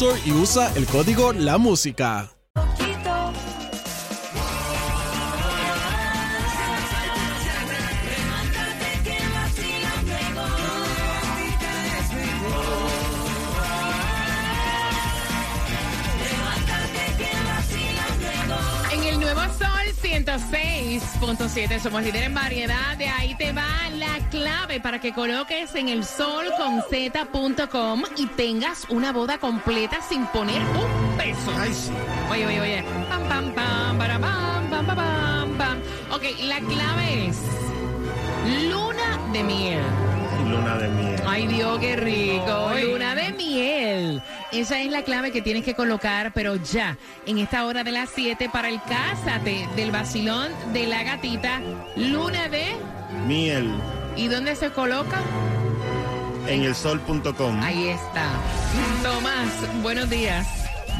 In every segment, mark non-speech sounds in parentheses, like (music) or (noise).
Y usa el código La Música. En el nuevo Sol 106.7 somos líderes en variedad. De ahí te va clave para que coloques en el sol con z.com y tengas una boda completa sin poner un peso. Ay, sí. Oye, oye, oye. Pam, pam, pam, para, pam, pam, pam, pam, pam. Ok, la clave es luna de miel. Luna de miel. Ay, Dios, qué rico. Luna de miel. Esa es la clave que tienes que colocar, pero ya, en esta hora de las 7 para el Cásate del vacilón de la gatita. Luna de. Miel. ¿Y dónde se coloca? En el sol.com. Ahí está. Tomás, buenos días.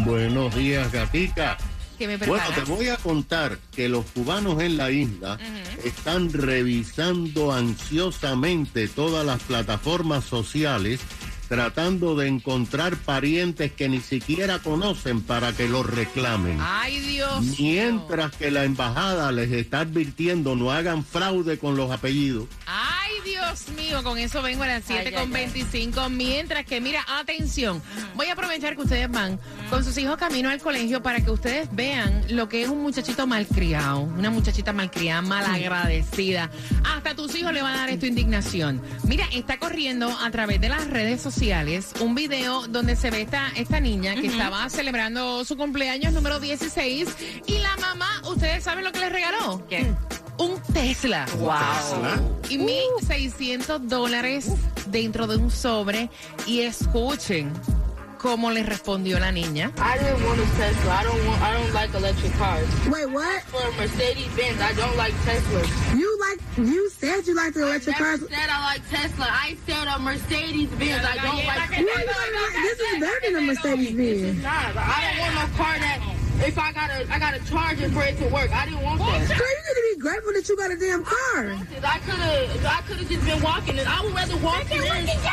Buenos días, gatica. ¿Qué me Bueno, te voy a contar que los cubanos en la isla están revisando ansiosamente todas las plataformas sociales tratando de encontrar parientes que ni siquiera conocen para que los reclamen. Ay, Dios. Mientras que la embajada les está advirtiendo no hagan fraude con los apellidos. Ay, Dios mío, con eso vengo a las 7 con 25. Mientras que, mira, atención, voy a aprovechar que ustedes van con sus hijos camino al colegio para que ustedes vean lo que es un muchachito malcriado, una muchachita malcriada, malagradecida. Hasta tus hijos le van a dar esto indignación. Mira, está corriendo a través de las redes sociales un video donde se ve esta, esta niña que estaba celebrando su cumpleaños número 16 y la mamá, ¿ustedes saben lo que le regaló? ¿Qué? Un Tesla. Wow. Y 1.600 dólares dentro de un sobre. Y escuchen cómo le respondió la niña. I didn't want a Tesla. I don't want. I don't like electric cars. Wait, what? For a Mercedes Benz, I don't like Teslas. You like you said you liked the electric Never cars. said I like Tesla. I said a Mercedes Benz. I don't like. Why you like, this is better than a Mercedes Benz. I don't want no car that if I gotta I gotta charge it for it to work. I didn't want Girl, that. you need to be grateful that you got a damn car. I could have I could have just been walking and I would rather walk than this.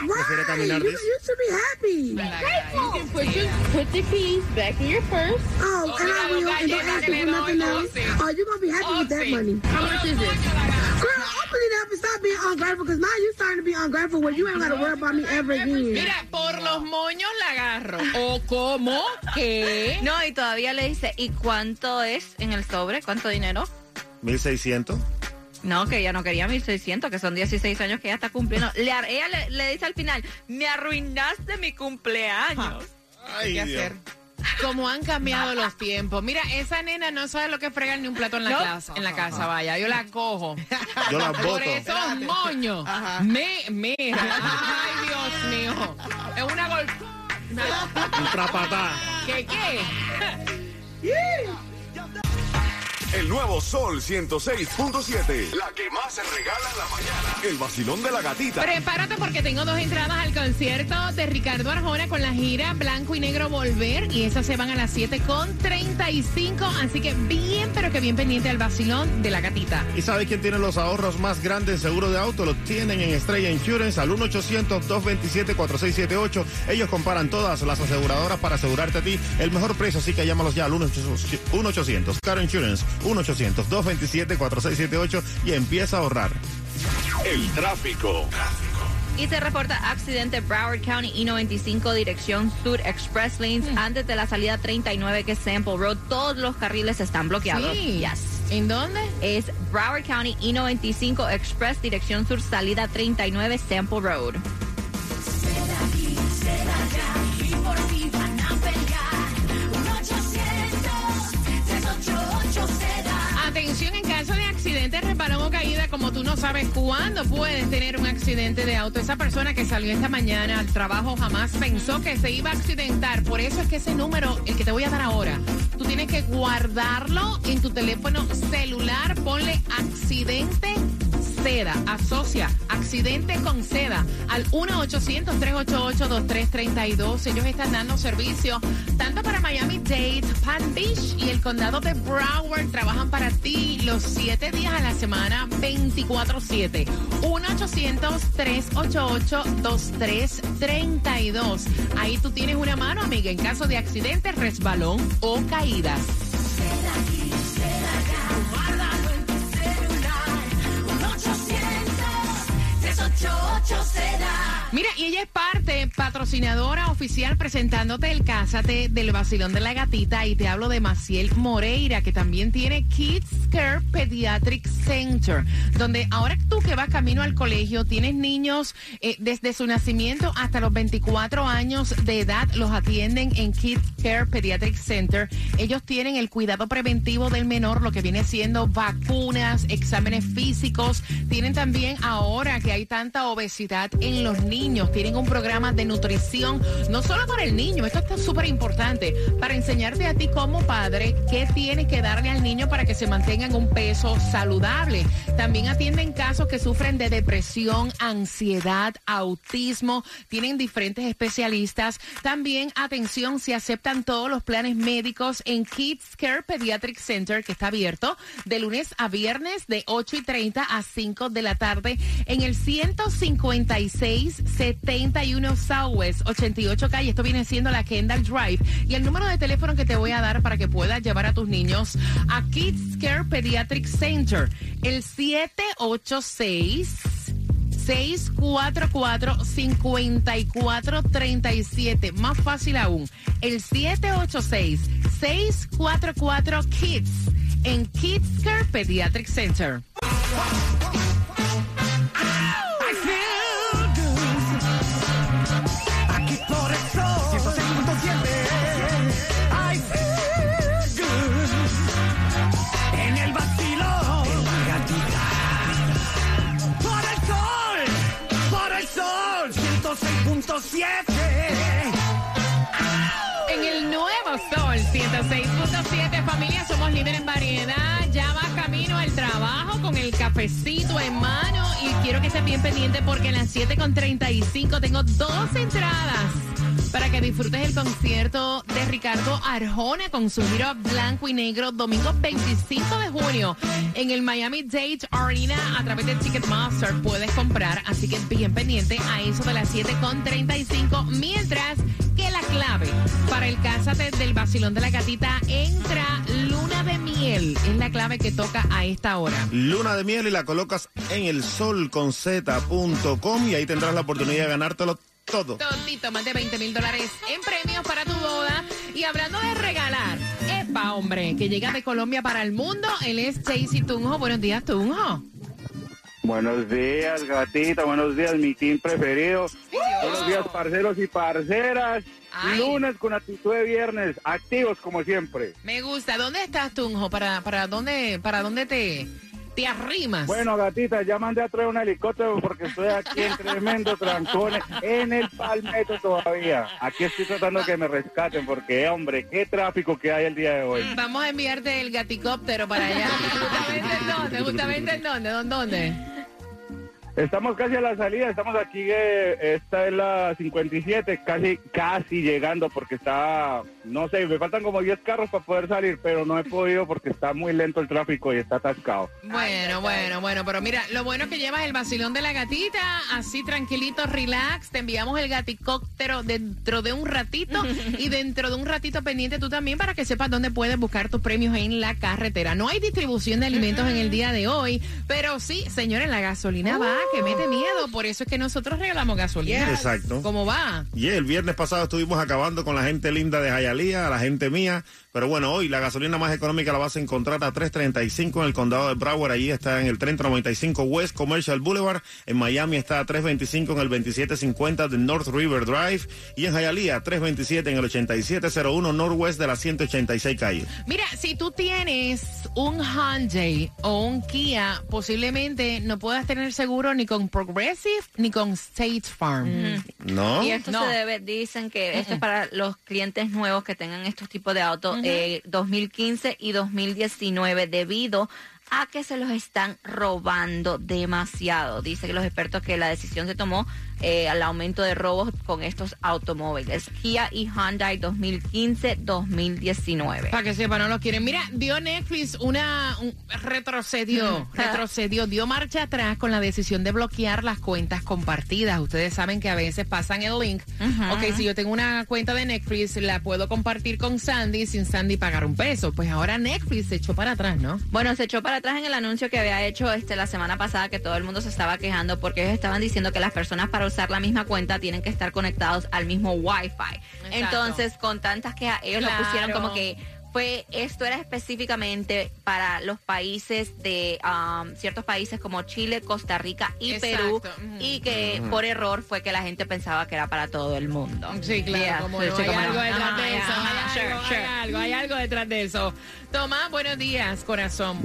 Right. caminar, You, you should be happy. Grateful. You can put your put the keys back in your purse. Oh, and I will. And don't ask me for nothing else. Oh, you're gonna be happy with that money. How much is it? Girl, open it up and stop being ungrateful because now you're starting to be ungrateful where you ain't gotta worry about me ever again. Mira, por los moños la agarro. ¿O cómo? ¿Qué? No, y todavía le dice, ¿y cuánto es en el sobre? ¿Cuánto dinero? 1600. No, que ella no quería 1600, que son 16 años que ella está cumpliendo. Le, ella le, le dice al final, me arruinaste mi cumpleaños. Ay, ¿Qué Dios. hacer? Como han cambiado los tiempos. Mira, esa nena no sabe lo que es fregar ni un plato en la, No. casa, en la casa, vaya. Yo la cojo. Yo la Por voto. esos moños. Me, mira. Ay, Dios mío. Es una gol... Un trapatá. ¿Qué (laughs) qué? El nuevo Sol 106.7. La que más se regala en la mañana. El vacilón de la gatita. Prepárate porque tengo dos entradas al concierto de Ricardo Arjona con la gira Blanco y Negro Volver. Y esas se van a las 7 con 35. Así que bien, pero que bien pendiente al vacilón de la gatita. ¿Y sabe quién tiene los ahorros más grandes en seguro de auto? Lo tienen en Estrella Insurance al 1-800-227-4678. Ellos comparan todas las aseguradoras para asegurarte a ti el mejor precio. Así que llámalos ya al 1-800. Car Insurance 1-800-227-4678 y empieza a ahorrar. El tráfico. Y se reporta accidente Broward County I-95 dirección Sur Express Lanes antes de la salida 39 que es Sample Road. Todos los carriles están bloqueados. Sí. Yes. ¿En dónde? Es Broward County I-95 Express dirección Sur salida 39 Sample Road. Caso de accidente, resbalón o caída, como tú no sabes cuándo puedes tener un accidente de auto. Esa persona que salió esta mañana al trabajo jamás pensó que se iba a accidentar. Por eso es que ese número, el que te voy a dar ahora, tú tienes que guardarlo en tu teléfono celular. Ponle accidente seda. Asocia accidente con seda al 1-800-388-2332. Ellos están dando servicio tanto para Miami-Dade, Palm Beach y el condado de Broward. Trabajan para ti los siete días a la semana, 24-7. 1-800-388-2332. Ahí tú tienes una mano, amiga, en caso de accidente, resbalón o caídas. Mira, y ella es parte, patrocinadora oficial, presentándote el Cásate del Vacilón de la Gatita. Y te hablo de Maciel Moreira, que también tiene Kids Care Pediatric Center, donde ahora tú que vas camino al colegio, tienes niños eh, desde su nacimiento hasta los 24 años de edad, los atienden en Kids Care Pediatric Center. Ellos tienen el cuidado preventivo del menor, lo que viene siendo vacunas, exámenes físicos. Tienen también ahora que hay tanta obesidad en los niños, tienen un programa de nutrición, no solo para el niño, esto está súper importante, para enseñarte a ti como padre qué tienes que darle al niño para que se mantenga en un peso saludable. También atienden casos que sufren de depresión, ansiedad, autismo, tienen diferentes especialistas. También, atención, si aceptan todos los planes médicos en Kids Care Pediatric Center, que está abierto de lunes a viernes de 8 y 30 a 5 de la tarde en el 156-71 Southwest 88 calle. Esto viene siendo la Kendall Drive. Y el número de teléfono que te voy a dar para que puedas llevar a tus niños a Kids Care Pediatric Center. El 786 644-5437. Más fácil aún. El 786-644-KIDS en Kids Care Pediatric Center. Sol 106.7 En el nuevo Sol 106.7, familia, somos líderes en variedad. Ya va camino al trabajo con el cafecito en mano. Y quiero que estés bien pendiente porque a las 7.35 tengo dos entradas para que disfrutes el concierto de Ricardo Arjona con su giro blanco y negro domingo 25 de junio en el Miami Dade Arena a través de Ticketmaster puedes comprar, así que bien pendiente a eso de las 7.35 mientras que la clave para el Cásate del Vacilón de la Gatita entra Luna de Miel, es la clave que toca a esta hora. Luna de miel y la colocas en el solconzeta.com y ahí tendrás la oportunidad de ganártelo todo. Todito, más de 20 mil dólares en premios para tu boda. Y hablando de regalar, epa, hombre, que llega de Colombia para el mundo, él es Jaycee Tunjo. Buenos días, Tunjo. Buenos días, gatita. Buenos días, mi team preferido. Buenos días, parceros y parceras. Ay. Lunes con actitud de viernes, activos como siempre. Me gusta. ¿Dónde estás, Tunjo? ¿Para, para, dónde, para dónde te, te arrimas. Bueno, gatita, ya mandé a traer un helicóptero porque estoy aquí en tremendo trancones en el palmetto todavía. Aquí estoy tratando que me rescaten porque, hombre, qué tráfico que hay el día de hoy. Vamos a enviarte el gaticóptero para allá. (laughs) ¿Justamente en dónde? ¿Justamente en dónde? ¿Dónde? Estamos casi a la salida, estamos aquí, eh, esta es la 57, casi, casi llegando porque está, no sé, me faltan como 10 carros para poder salir, pero no he podido porque está muy lento el tráfico y está atascado. Bueno, bueno, bueno, pero mira, lo bueno es que llevas el vacilón de la gatita, así tranquilito, relax, te enviamos el gaticóptero dentro de un ratito (laughs) y dentro de un ratito pendiente tú también para que sepas dónde puedes buscar tus premios en la carretera. No hay distribución de alimentos en el día de hoy, pero sí, señores, la gasolina va que mete miedo. Por eso es que nosotros regalamos gasolina. Exacto. ¿Cómo va? Y el viernes pasado estuvimos acabando con la gente linda de Jayalía, la gente mía. Pero bueno, hoy la gasolina más económica la vas a encontrar a 3.35 en el condado de Broward. Allí está en el 3095 West Commercial Boulevard. En Miami está a 3.25 en el 2750 de North River Drive. Y en Hialeah, 3.27 en el 8701 Northwest de la 186 calle. Mira, si tú tienes un Hyundai o un Kia, posiblemente no puedas tener seguro ni con Progressive ni con State Farm. ¿No? Y esto No. se debe, dicen que esto es para los clientes nuevos que tengan estos tipos de autos eh, 2015 y 2019 debido a que se los están robando demasiado. Dice que los expertos que la decisión se tomó eh, al aumento de robos con estos automóviles. Kia y Hyundai 2015-2019. Para que sepa, no lo quieren. Mira, dio Netflix una. un- retrocedió, (laughs) retrocedió, dio marcha atrás con la decisión de bloquear las cuentas compartidas. Ustedes saben que a veces pasan el link. Ok, si yo tengo una cuenta de Netflix, la puedo compartir con Sandy sin Sandy pagar un peso. Pues ahora Netflix se echó para atrás, ¿no? Bueno, se echó para atrás en el anuncio que había hecho este la semana pasada que todo el mundo se estaba quejando porque ellos estaban diciendo que las personas para usar la misma cuenta tienen que estar conectados al mismo Wi-Fi. Entonces, con tantas quejas, ellos lo pusieron como que fue esto era específicamente para los países de um, ciertos países como Chile, Costa Rica y Exacto. Perú y que por error fue que la gente pensaba que era para todo el mundo. Sí, claro, Yeah. como Sí, no, sí, hay algo no. detrás de eso, ajá, hay sure, algo, sure. hay algo, hay algo detrás de eso. Tomás, buenos días, corazón.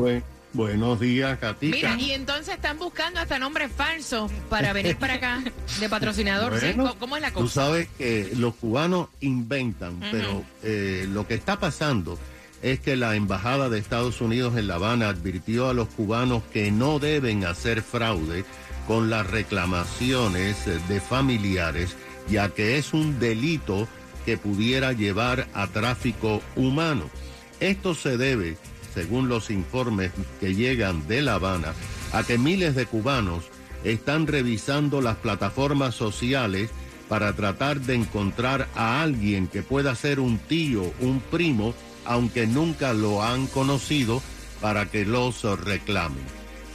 Buenos días, Katica. Mira, y entonces están buscando hasta nombres falsos para venir para acá de patrocinador. ¿sí? Bueno, ¿Cómo- ¿Cómo es la Tú cosa? sabes que los cubanos inventan, pero eh, lo que está pasando es que la Embajada de Estados Unidos en La Habana advirtió a los cubanos que no deben hacer fraude con las reclamaciones de familiares, ya que es un delito que pudiera llevar a tráfico humano. Esto se debe, según los informes que llegan de La Habana, a que miles de cubanos están revisando las plataformas sociales para tratar de encontrar a alguien que pueda ser un tío, un primo, aunque nunca lo han conocido, para que los reclamen.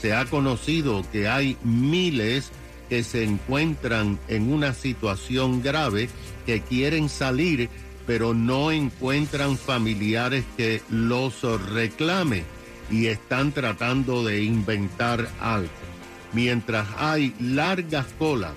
Se ha conocido que hay miles que se encuentran en una situación grave, que quieren salir, pero no encuentran familiares que los reclamen y están tratando de inventar algo. Mientras hay largas colas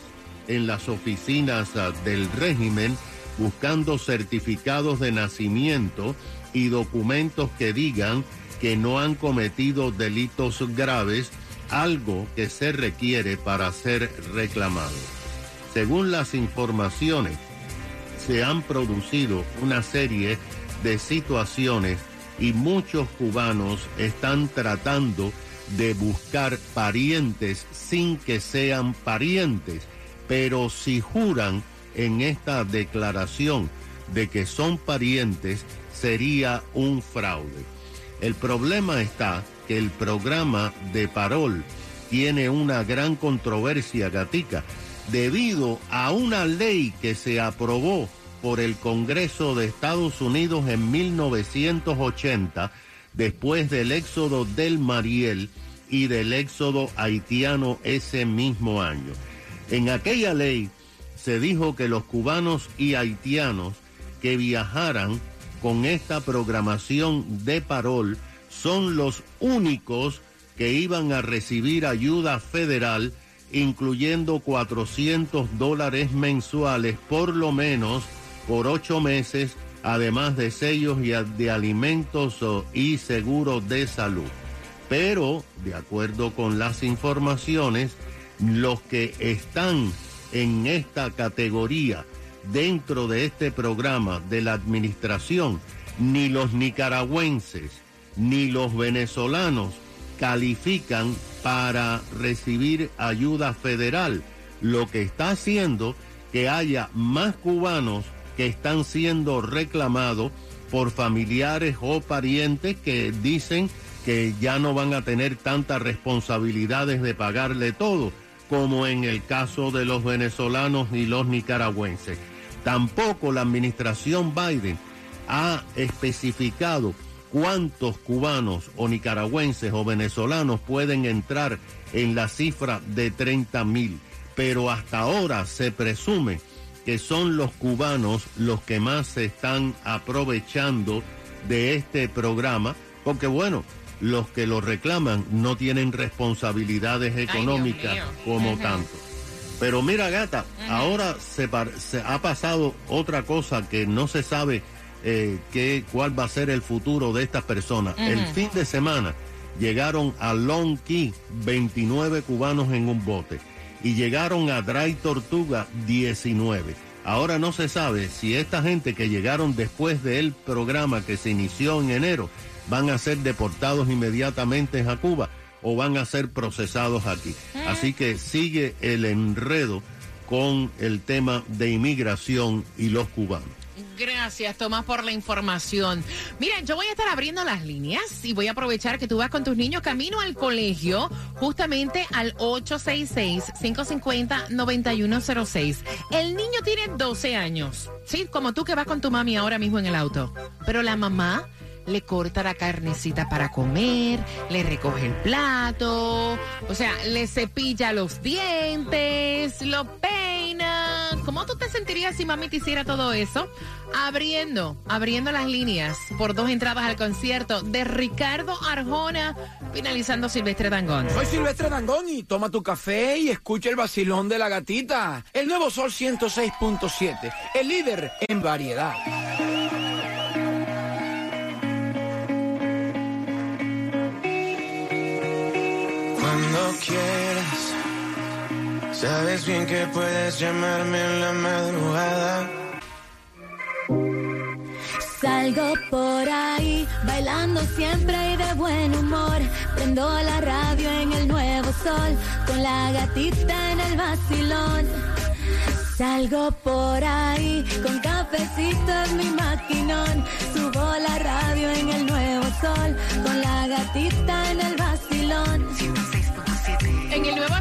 en las oficinas ah, del régimen buscando certificados de nacimiento y documentos que digan que no han cometido delitos graves, algo que se requiere para ser reclamado. Según las informaciones, se han producido una serie de situaciones y muchos cubanos están tratando de buscar parientes sin que sean parientes, pero si juran en esta declaración de que son parientes, sería un fraude. El problema está que el programa de Parol tiene una gran controversia, Gatica, debido a una ley que se aprobó por el Congreso de Estados Unidos en 1980, después del éxodo del Mariel y del éxodo haitiano ese mismo año. En aquella ley se dijo que los cubanos y haitianos que viajaran con esta programación de parol son los únicos que iban a recibir ayuda federal, incluyendo 400 dólares mensuales por lo menos por ocho meses, además de sellos y de alimentos oh, y seguros de salud. pero de acuerdo con las informaciones, los que están en esta categoría dentro de este programa de la administración, ni los nicaragüenses ni los venezolanos califican para recibir ayuda federal, lo que está haciendo que haya más cubanos están siendo reclamados por familiares o parientes que dicen que ya no van a tener tantas responsabilidades de pagarle todo, como en el caso de los venezolanos y los nicaragüenses. Tampoco la administración Biden ha especificado cuántos cubanos o nicaragüenses o venezolanos pueden entrar en la cifra de 30 mil, pero hasta ahora se presume que son los cubanos los que más se están aprovechando de este programa, porque bueno, los que lo reclaman no tienen responsabilidades económicas como tanto. Pero mira, gata, ahora se, se, ha pasado otra cosa que no se sabe eh, qué, cuál va a ser el futuro de estas personas. El fin de semana llegaron a Long Key 29 cubanos en un bote y llegaron a Dry Tortuga 19. Ahora no se sabe si esta gente que llegaron después del programa que se inició en enero van a ser deportados inmediatamente a Cuba o van a ser procesados aquí. Así que sigue el enredo con el tema de inmigración y los cubanos. Gracias, Tomás, por la información. Mira, yo voy a estar abriendo las líneas y voy a aprovechar que tú vas con tus niños camino al colegio, justamente al 866-550-9106. El niño tiene 12 años, ¿sí? Como tú que vas con tu mami ahora mismo en el auto. Pero la mamá le corta la carnecita para comer, le recoge el plato, o sea, le cepilla los dientes, lo peina. ¿Cómo tú te sentirías si mami te hiciera todo eso? Abriendo, abriendo las líneas por dos entradas al concierto de Ricardo Arjona, finalizando Silvestre Dangón. Soy Silvestre Dangón y toma tu café y escucha el vacilón de la gatita. El nuevo Sol 106.7, el líder en variedad. Cuando quieras, sabes bien que puedes llamarme en la madrugada. Salgo por ahí, bailando siempre y de buen humor. Prendo la radio en el nuevo sol, con la gatita en el vacilón. Salgo por ahí, con cafecito en mi maquinón. Subo la radio en el nuevo sol, con la gatita en el vacilón.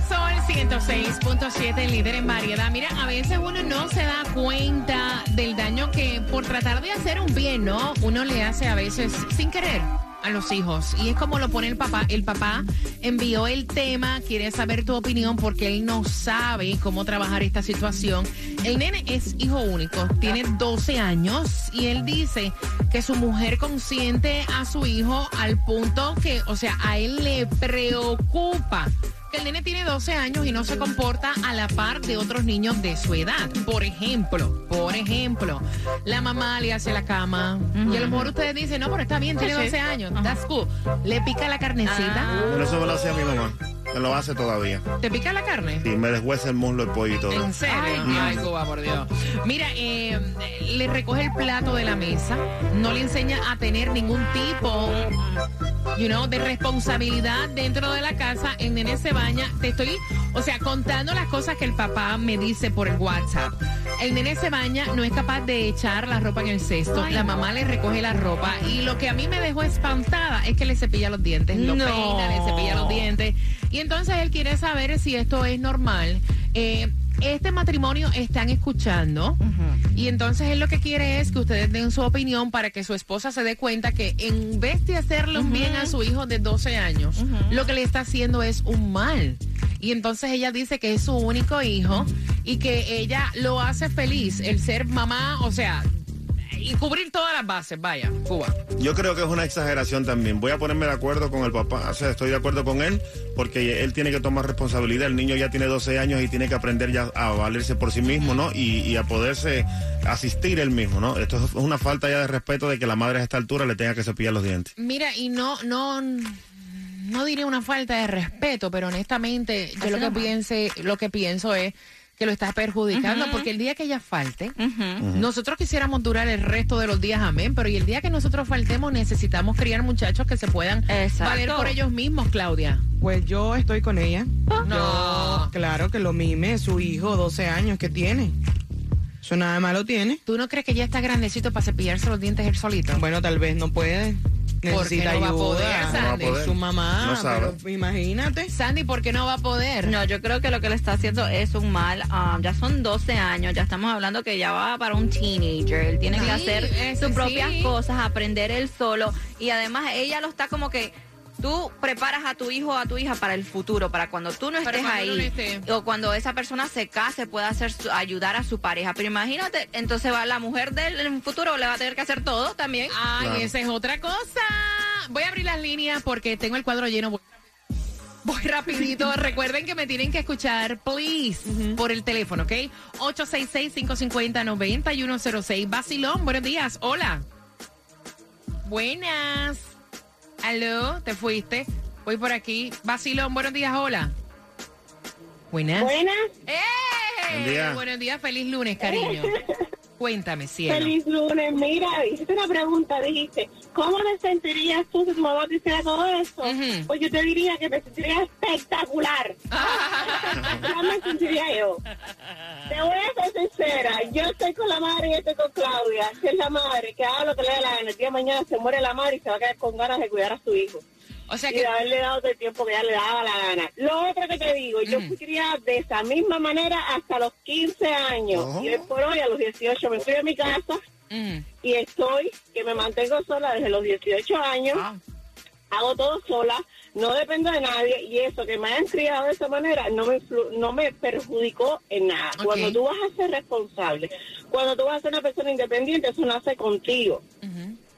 Sol 106.7, líder en variedad. Mira, a veces uno no se da cuenta del daño que por tratar de hacer un bien, ¿no? Uno le hace a veces sin querer a los hijos. Y es como lo pone el papá. El papá envió el tema, quiere saber tu opinión porque él no sabe cómo trabajar esta situación. El nene es hijo único, tiene 12 años y él dice que su mujer consiente a su hijo al punto que, o sea, a él le preocupa que el nene tiene 12 años y no se comporta a la par de otros niños de su edad. Por ejemplo, por ejemplo, la mamá le hace la cama y a lo mejor ustedes dicen, no, pero está bien, tiene 12 años, that's cool. Le pica la carnecita. Pero eso me lo hacía mi mamá. Me lo hace todavía. ¿Te pica la carne? Sí, me deshuesa el muslo, el pollo y todo. ¿En serio? Ay, Cuba, por Dios. Mira, eh, le recoge el plato de la mesa, no le enseña a tener ningún tipo, you know, de responsabilidad dentro de la casa. El nene se baña. Te estoy, o sea, contando las cosas que el papá me dice por el WhatsApp. El nene se baña, no es capaz de echar la ropa en el cesto. La mamá le recoge la ropa. Y lo que a mí me dejó espantada es que le cepilla los dientes. Lo No. peina, le cepilla los dientes. Y entonces él quiere saber si esto es normal. Eh, este matrimonio están escuchando y entonces él lo que quiere es que ustedes den su opinión para que su esposa se dé cuenta que en vez de hacerle un bien a su hijo de 12 años, lo que le está haciendo es un mal. Y entonces ella dice que es su único hijo y que ella lo hace feliz, el ser mamá, o sea, y cubrir todas las bases, vaya, Cuba. Yo creo que es una exageración también. Voy a ponerme de acuerdo con el papá, o sea, estoy de acuerdo con él, porque él tiene que tomar responsabilidad. El niño ya tiene 12 años y tiene que aprender ya a valerse por sí mismo, ¿no? Y, y a poderse asistir él mismo, ¿no? Esto es una falta ya de respeto de que la madre a esta altura le tenga que cepillar los dientes. Mira, y no, no, no diría una falta de respeto, pero honestamente yo lo que piense, lo que pienso es que lo estás perjudicando, porque el día que ella falte, nosotros quisiéramos durar el resto de los días, amén, pero y el día que nosotros faltemos necesitamos criar muchachos que se puedan valer por ellos mismos, Claudia. Pues yo estoy con ella. No. Yo, claro que lo mime, su hijo, 12 años que tiene. Eso nada malo tiene. ¿Tú no crees que ya está grandecito para cepillarse los dientes él solito? Bueno, tal vez no puede. ¿Por qué Necesita no va a ayuda. poder, Sandy? de Su mamá, No sabe. pero imagínate. Sandy, ¿por qué no va a poder? No, yo creo que lo que le está haciendo es un mal. ah, ya son 12 años, ya estamos hablando que ya va para un teenager. Él tiene Sí, que hacer sus propias sí. cosas, aprender él solo. Y además ella lo está como que tú preparas a tu hijo o a tu hija para el futuro, para cuando tú no estés ahí. uno no esté. O cuando esa persona se case, pueda hacer su- ayudar a su pareja. Pero imagínate, entonces va la mujer de él en el futuro le va a tener que hacer todo también. Ay, Claro. esa es otra cosa. Voy a abrir las líneas porque tengo el cuadro lleno. Voy- (laughs) Voy rapidito. (laughs) Recuerden que me tienen que escuchar, please, por el teléfono, ¿ok? 866-550-9106. Basilón, buenos días. Hola. Buenas. Aló, te fuiste. Voy por aquí. Basilón, buenos días. Hola. Buenas. Buenas. ¡Eh! Buen día. Buenos días, feliz lunes, cariño. (laughs) Cuéntame, cielo. Feliz lunes. Mira, hiciste una pregunta, dijiste, ¿cómo te sentirías tú si tu mamá te hiciera todo eso? Pues yo te diría que me sentiría espectacular. (laughs) ¿Cómo me sentiría yo? Te voy a ser sincera, yo estoy con la madre y estoy con Claudia, que es la madre, que haga lo que le dé la gana. El día de mañana se muere la madre y se va a quedar con ganas de cuidar a su hijo. O sea y que- de haberle dado todo el tiempo que ya le daba la gana. Lo otro que te digo, yo fui criada de esa misma manera hasta los 15 años. Oh. Y hoy por hoy, a los 18, me fui a mi casa y estoy, que me mantengo sola desde los 18 años. Hago todo sola, no dependo de nadie y eso que me hayan criado de esa manera no me no me perjudicó en nada. Cuando tú vas a ser responsable, cuando tú vas a ser una persona independiente, eso nace contigo.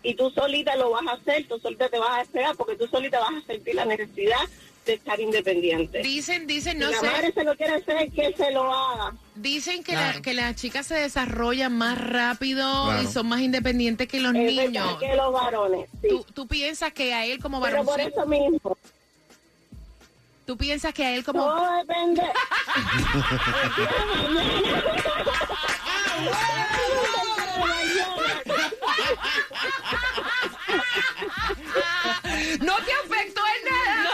Y tú solita lo vas a hacer, tú solita te vas a esperar porque tú solita vas a sentir la necesidad de estar independiente. Dicen, dicen, Si no la sé. madre se lo quiere hacer, que se lo haga. Dicen que, Claro. la, que las chicas se desarrollan más rápido Claro. y son más independientes que los Es niños. que los varones, sí. ¿Tú, tú piensas que a él como Pero varón... por eso mismo. ¿Tú piensas que a él como... Todo depende. (laughs) (laughs) (laughs) No te afectó en nada.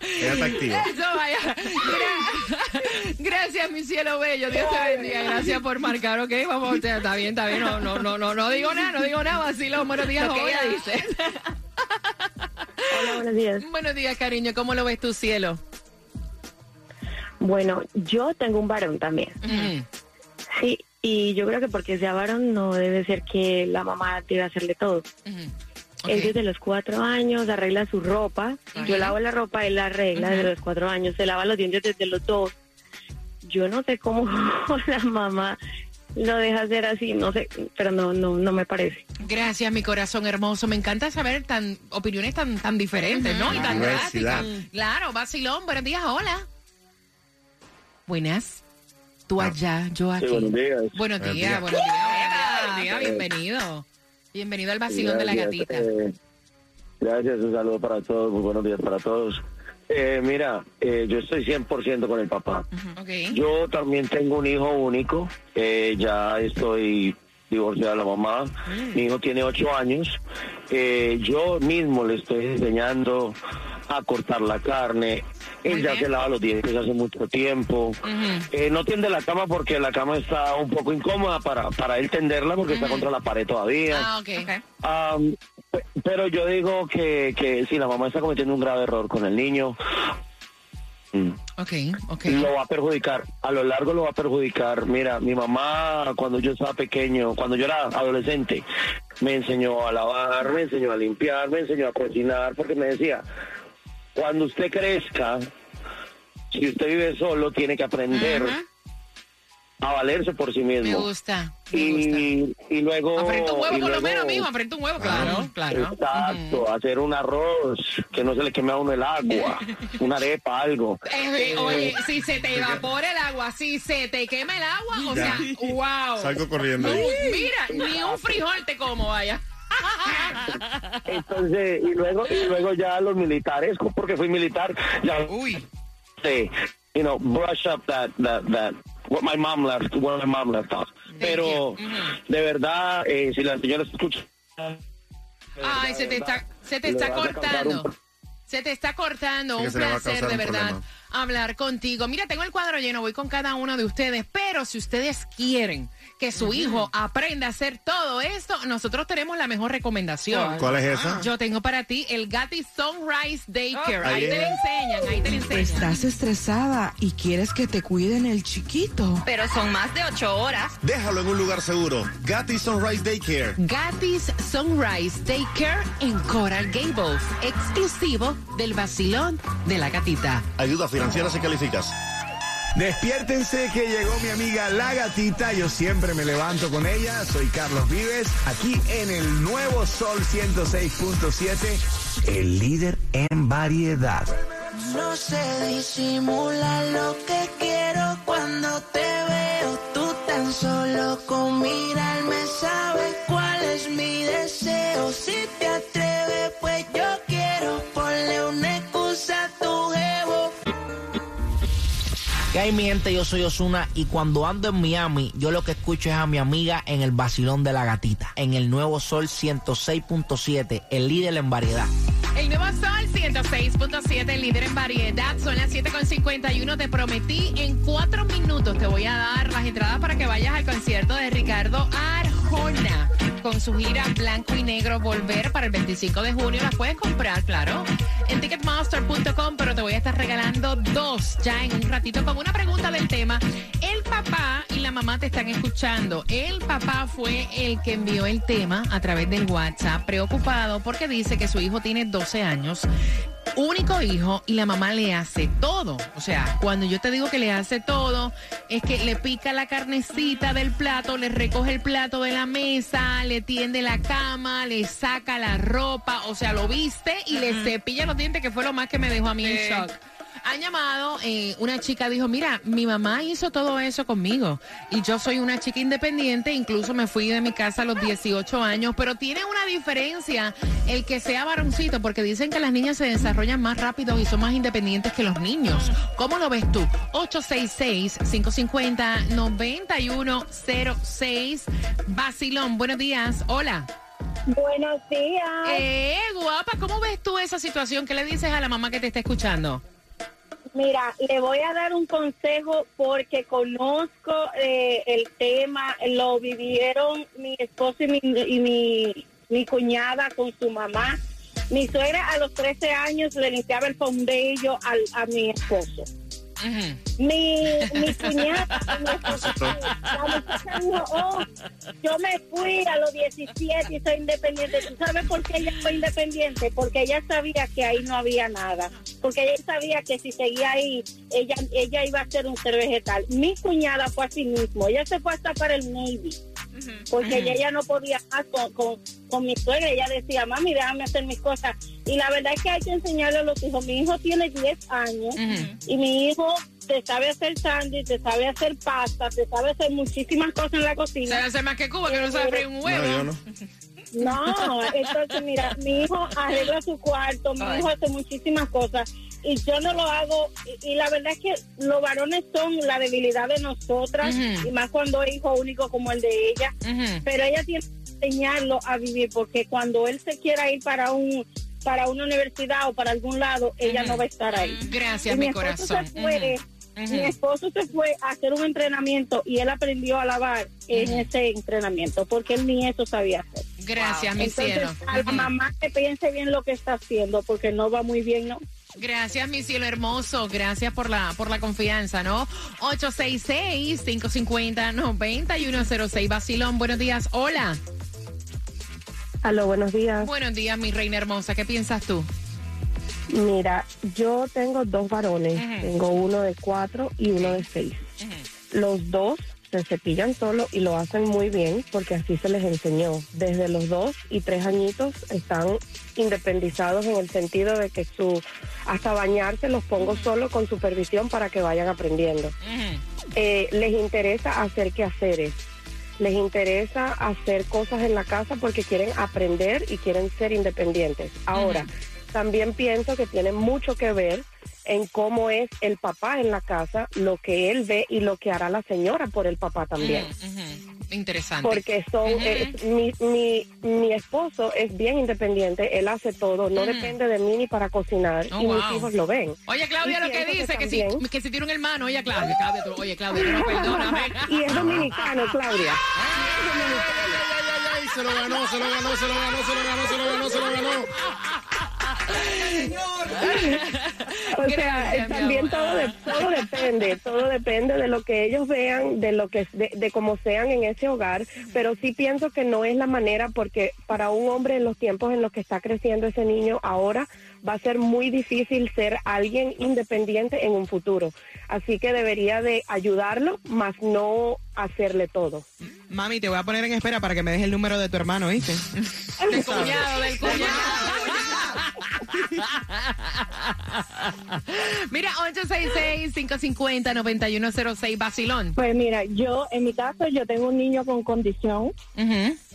Ella está activa. Eso vaya. Gra- Gracias, mi cielo bello. Dios te bendiga. Gracias por marcar, ¿ok? Vamos, o sea, está bien, está bien. No, no, no, no, no digo nada, no digo nada. Vacilo, buenos días. Lo que ella hola. dice. Hola, buenos días. Buenos días, cariño. ¿Cómo lo ves tu cielo? Bueno, yo tengo un varón también. Sí, y yo creo que porque sea varón no debe ser que la mamá debe hacerle todo. Él desde los cuatro años arregla su ropa. Yo lavo la ropa, él la arregla desde los cuatro años. Se lava los dientes desde los dos. Yo no sé cómo (laughs) la mamá lo deja hacer así, no sé, pero no, no, no me parece. Gracias, mi corazón hermoso. Me encanta saber tan opiniones tan, tan diferentes, ¿no? Y tan drásticas. Claro, vacilón. Buenos días, hola. Buenas. Tú allá, yo aquí. buenos días. Buenos Buenos días, días. buenos días, buenos días, bienvenido. Bienvenido al vacilón de la gatita. eh, gracias, un saludo para todos, muy buenos días para todos. Eh, mira, eh, yo estoy 100% con el papá. Yo también tengo un hijo único, eh, ya estoy divorciado de la mamá, mi hijo tiene ocho años, Eh, yo mismo le estoy enseñando a cortar la carne, él ya se lava los dientes hace mucho tiempo, Eh, no tiende la cama porque la cama está un poco incómoda para, para él tenderla porque está contra la pared todavía. Ah, ok. Am, pe- pero yo digo que, que si la mamá está cometiendo un grave error con el niño, mm, Ok, ok. lo va a perjudicar, a lo largo lo va a perjudicar. Mira, mi mamá cuando yo estaba pequeño, cuando yo era adolescente, me enseñó a lavar, me enseñó a limpiar, me enseñó a cocinar, porque me decía, cuando usted crezca, si usted vive solo, tiene que aprender a valerse por sí Me mismo. gusta. Y, y luego... Aprende un huevo por lo menos, mijo. Aprende un huevo, claro, claro. Exacto, hacer un arroz, que no se le queme a uno el agua, (laughs) una arepa, algo. Eh, eh, oye, si se te evapora el agua, si se te quema el agua, o Ya. sea, (laughs) wow. Salgo corriendo Mira, ni un frijol te como, vaya. Entonces, y luego, y luego ya los militares, porque fui militar, ya. Uy. Sí, you know, brush up that, that, that, what my mom left, what my mom left off. Pero, de verdad, eh, si la señora escucha. Ay, se te está, se te está cortando. Se te está cortando. Un placer, de verdad hablar contigo. Mira, tengo el cuadro lleno, voy con cada uno de ustedes, pero si ustedes quieren que su hijo aprenda a hacer todo esto, nosotros tenemos la mejor recomendación. ¿Cuál es esa? Yo tengo para ti el Gatti Sunrise Daycare. ahí te le enseñan, ahí te le enseñan. Estás estresada y quieres que te cuiden el chiquito. Pero son más de ocho horas. Déjalo en un lugar seguro. Gatti Sunrise Daycare. Gattis Sunrise Daycare en Coral Gables, exclusivo del vacilón de la gatita. Ayuda financiera si calificas. Despiértense que llegó mi amiga La Gatita. Yo siempre me levanto con ella. Soy Carlos Vives, aquí en el nuevo Sol 106.7, el líder en variedad. No sé disimular lo que quiero cuando te veo. Tú tan solo con mirarme sabes cuál es mi deseo. Si te atreves, ¿Qué hay mi gente? Yo soy Osuna y cuando ando en Miami, yo lo que escucho es a mi amiga en el vacilón de la gatita, en el nuevo Sol 106.7, el líder en variedad. El nuevo Sol 106.7, el líder en variedad. Son las 7.51. Te prometí en cuatro minutos te voy a dar las entradas para que vayas al concierto de Ricardo Arjona con su gira Blanco y Negro Volver para el 25 de junio. Las puedes comprar, claro, en ticketmaster.com, pero te voy a estar regalando dos ya en un ratito con una pregunta del tema. El papá y la mamá te están escuchando. El papá fue el que envió el tema a través del WhatsApp, preocupado porque dice que su hijo tiene 12 años único hijo y la mamá le hace todo. O sea, cuando yo te digo que le hace todo, es que le pica la carnecita del plato, le recoge el plato de la mesa, le tiende la cama, le saca la ropa, o sea, lo viste y le cepilla los dientes, que fue lo más que me dejó a mí en shock. Han llamado, eh, una chica dijo, mira, mi mamá hizo todo eso conmigo y yo soy una chica independiente, incluso me fui de mi casa a los 18 años, pero tiene una diferencia el que sea varoncito, porque dicen que las niñas se desarrollan más rápido y son más independientes que los niños. ¿Cómo lo ves tú? 866-550-9106. Basilón, buenos días. Hola. Buenos días. Eh, guapa, ¿cómo ves tú esa situación? ¿Qué le dices a la mamá que te está escuchando? Mira, le voy a dar un consejo porque conozco eh, el tema, lo vivieron mi esposo y mi, y mi, cuñada con su mamá. Mi suegra a los 13 años le limpiaba el fondillo al, a mi esposo. Mi, mi cuñada, mi oh, yo me fui a los 17 y soy independiente. ¿Tú sabes por qué ella fue independiente? Porque ella sabía que ahí no había nada. Porque ella sabía que si seguía ahí, ella, ella iba a ser un ser vegetal. Mi cuñada fue así mismo. Ella se fue hasta para el Navy. Porque ella, ella no podía más con, con, con mi suegra. Ella decía, mami, déjame hacer mis cosas. Y la verdad es que hay que enseñarle a los hijos. Mi hijo tiene 10 años y mi hijo te sabe hacer sándwich, te sabe hacer pasta, te sabe hacer muchísimas cosas en la cocina. Sabe hacer más que Cuba, que no sabe freír un huevo. No, entonces mira, mi hijo arregla su cuarto, mi Ay. hijo hace muchísimas cosas y yo no lo hago y, y la verdad es que los varones son la debilidad de nosotras y más cuando es hijo único como el de ella, pero ella tiene que enseñarlo a vivir porque cuando él se quiera ir para un para una universidad o para algún lado, ella no va a estar ahí. Gracias, Y mi esposo corazón. se fue, Ujú. Mi esposo se fue a hacer un entrenamiento y él aprendió a lavar en ese entrenamiento porque él ni eso sabía hacer. Gracias, mi Entonces, cielo. a la mamá que piense bien lo que está haciendo porque no va muy bien, ¿no? Gracias, mi cielo hermoso. Gracias por la, por la confianza, ¿no? 866-550-9106. Basilón, buenos días. Hola. Aló, buenos días. Buenos días, mi reina hermosa. ¿Qué piensas tú? Mira, yo tengo dos varones. Tengo uno de cuatro y uno de seis. Los dos se cepillan solo y lo hacen muy bien porque así se les enseñó. Desde los dos y tres añitos están independizados en el sentido de que su hasta bañarse los pongo solo con supervisión para que vayan aprendiendo. Eh, les interesa hacer quehaceres. les interesa hacer cosas en la casa porque quieren aprender y quieren ser independientes. Ahora, también pienso que tiene mucho que ver en cómo es el papá en la casa, lo que él ve y lo que hará la señora por el papá también. Interesante. Porque son, eh, mi, mi, mi esposo es bien independiente, él hace todo, no depende de mí ni para cocinar Oh, y mis wow. hijos lo ven. Oye, Claudia, Y lo que dice, que, si, también- que si tiene un hermano, oye, Claudia, Claudia, tú- oye, Claudia, no (laughs) perdóname. Y es dominicano, Claudia. Se lo ganó, se lo ganó, se lo ganó, se lo ganó, se lo ganó, se lo ganó. (laughs) O sea, también todo, de- todo depende, todo depende de lo que ellos vean, de lo que de, de cómo sean en ese hogar, pero sí pienso que no es la manera porque para un hombre en los tiempos en los que está creciendo ese niño ahora va a ser muy difícil ser alguien independiente en un futuro. Así que debería de ayudarlo, más no hacerle todo. Mami, te voy a poner en espera para que me dejes el número de tu hermano, ¿viste? Del cuñado, del cuñado. (laughs) Mira, 866-550-9106, Basilón. Pues mira, yo en mi caso yo tengo un niño con condición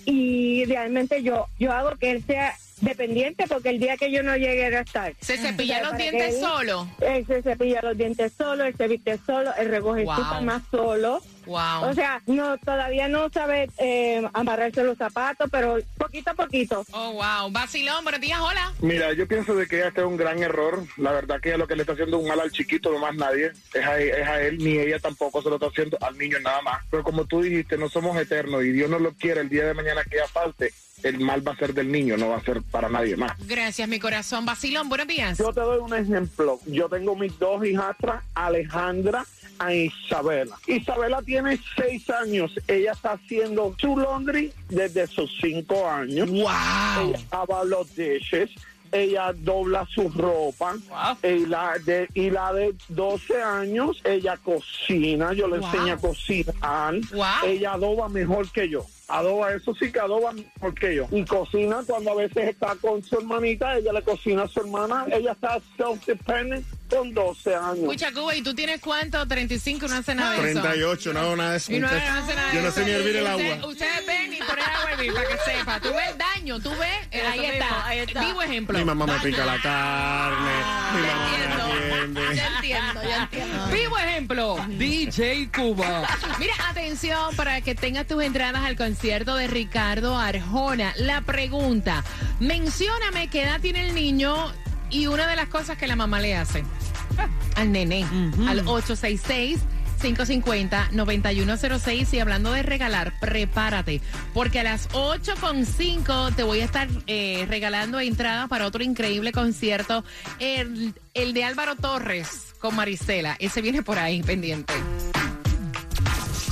y realmente yo yo hago que él sea dependiente porque el día que yo no llegue a gastar. ¿Se cepilla los dientes él- solo? Él se cepilla los dientes solo, él se viste solo, él recoge Wow. su cama solo. Wow. O sea, no todavía no sabe eh, amarrarse los zapatos, pero poquito a poquito. Oh, wow. Basilón, buenos días, hola. Mira, yo pienso de que este es un gran error. La verdad que ella lo que le está haciendo un mal al chiquito, no más nadie. Es a, es a él, ni ella tampoco se lo está haciendo al niño nada más. Pero como tú dijiste, no somos eternos y Dios no lo quiere el día de mañana que ella falte. El mal va a ser del niño, no va a ser para nadie más. Gracias, mi corazón. Basilón, buenos días. Yo te doy un ejemplo. Yo tengo mis dos hijastras, Alejandra a Isabela. Isabela tiene seis años. Ella está haciendo su laundry desde sus cinco años. ¡Wow! Ella lava los dishes. Ella dobla su ropa. Y, la de, y la de 12 años, ella cocina. Yo le Wow. enseño a cocinar. Wow. Ella adoba mejor que yo. Adoba, eso sí que adoba mejor que yo. Y cocina cuando a veces está con su hermanita, ella le cocina a su hermana. Ella está self-dependent con 12 años. Escucha, Cuba, ¿y tú tienes cuánto? 35, no hace nada de eso. 38, no hago nada de eso. Y no, no hace nada de Yo no sé ni hervir el agua. Ustedes ven y ponen agua a hervir para que sepa. Tú ves el daño, tú ves. eh, ahí, está. mismo, ahí está. Vivo ejemplo. Mi mamá me pica la carne. Mi mamá me atiende. Ya entiendo, ya entiendo. Vivo ejemplo. DJ Cuba. Mira, atención para que tengas tus entradas al concierto de Ricardo Arjona. La pregunta, mencióname qué edad tiene el niño y una de las cosas que la mamá le hace al nene, al 866. 550-9106 y hablando de regalar, prepárate, porque a las 8.5 te voy a estar eh, regalando entradas para otro increíble concierto, el, el de Álvaro Torres con Marisela. Ese viene por ahí pendiente.